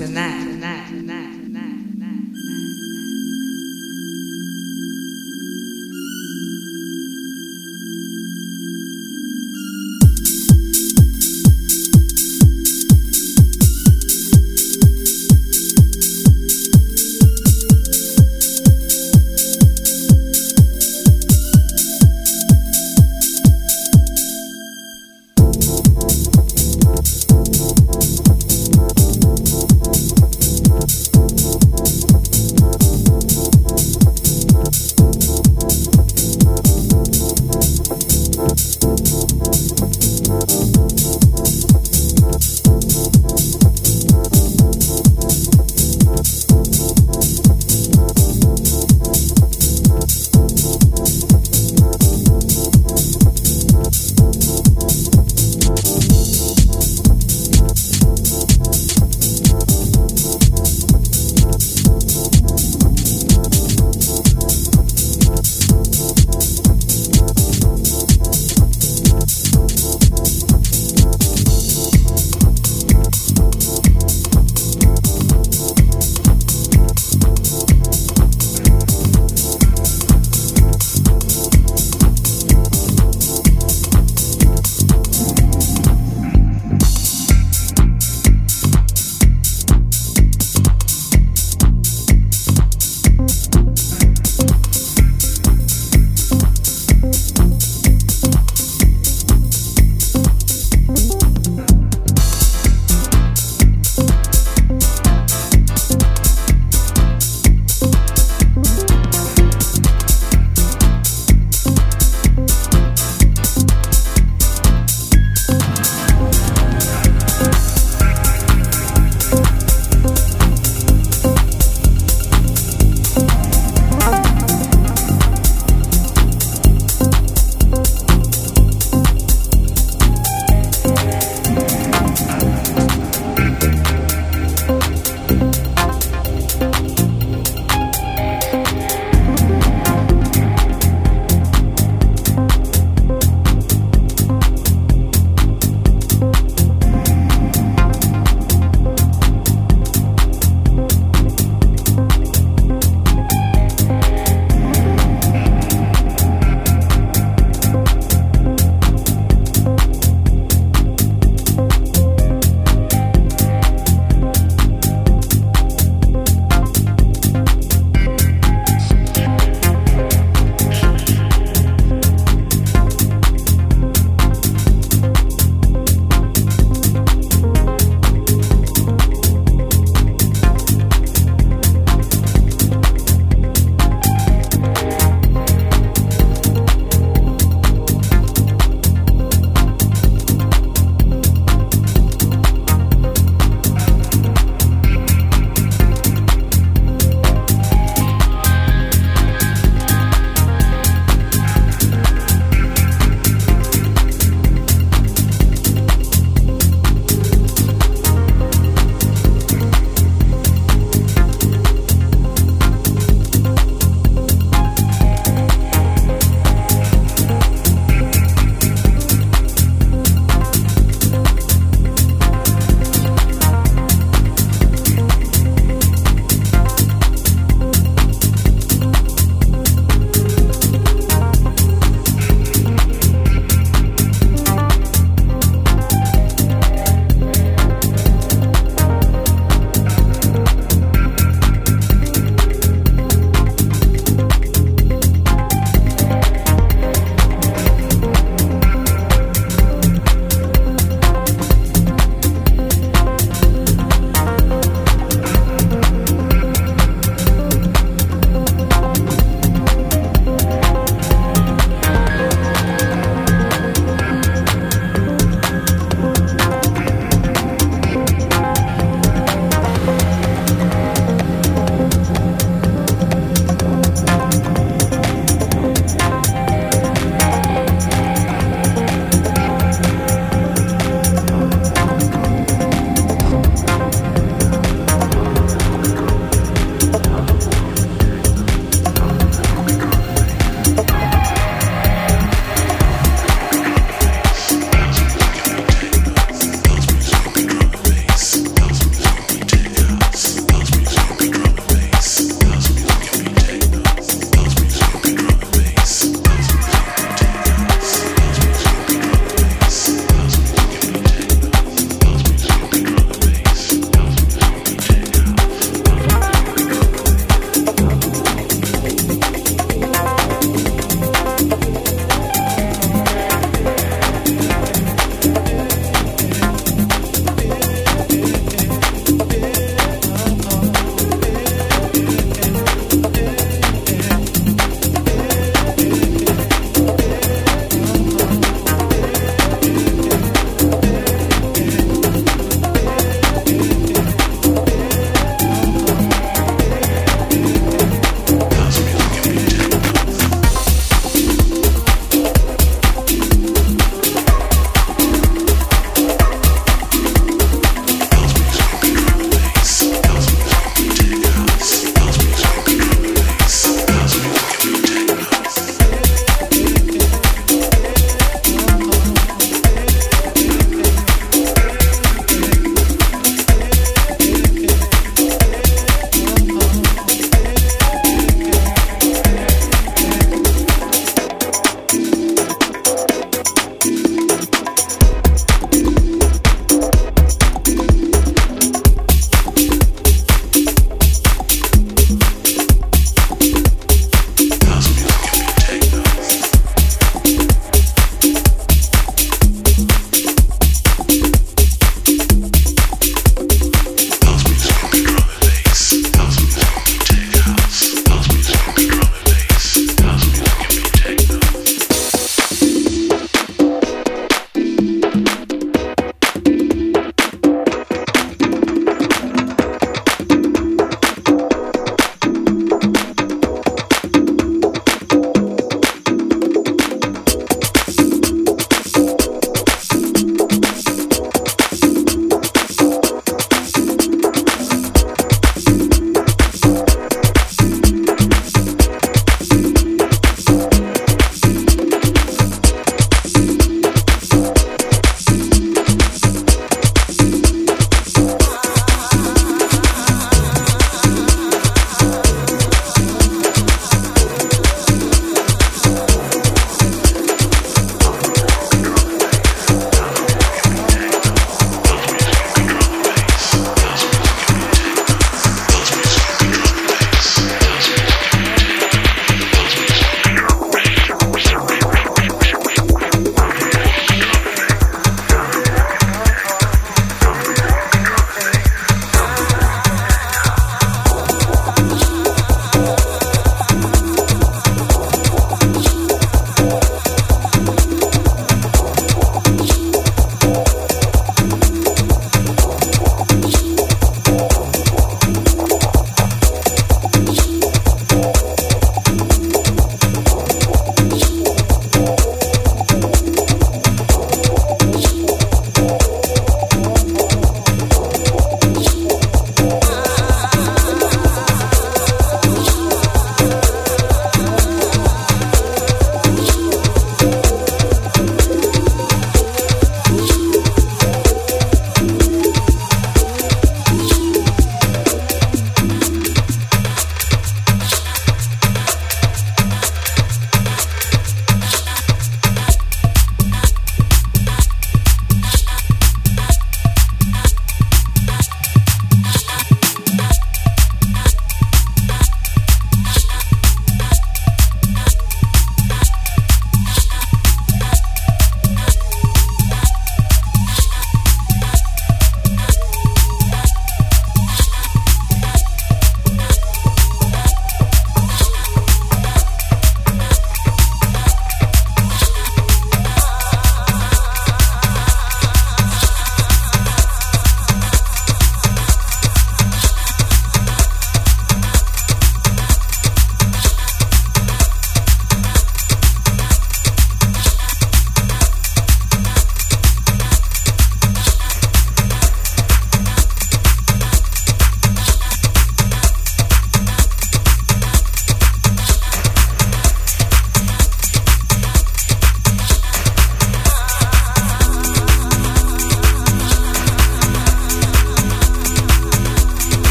tonight.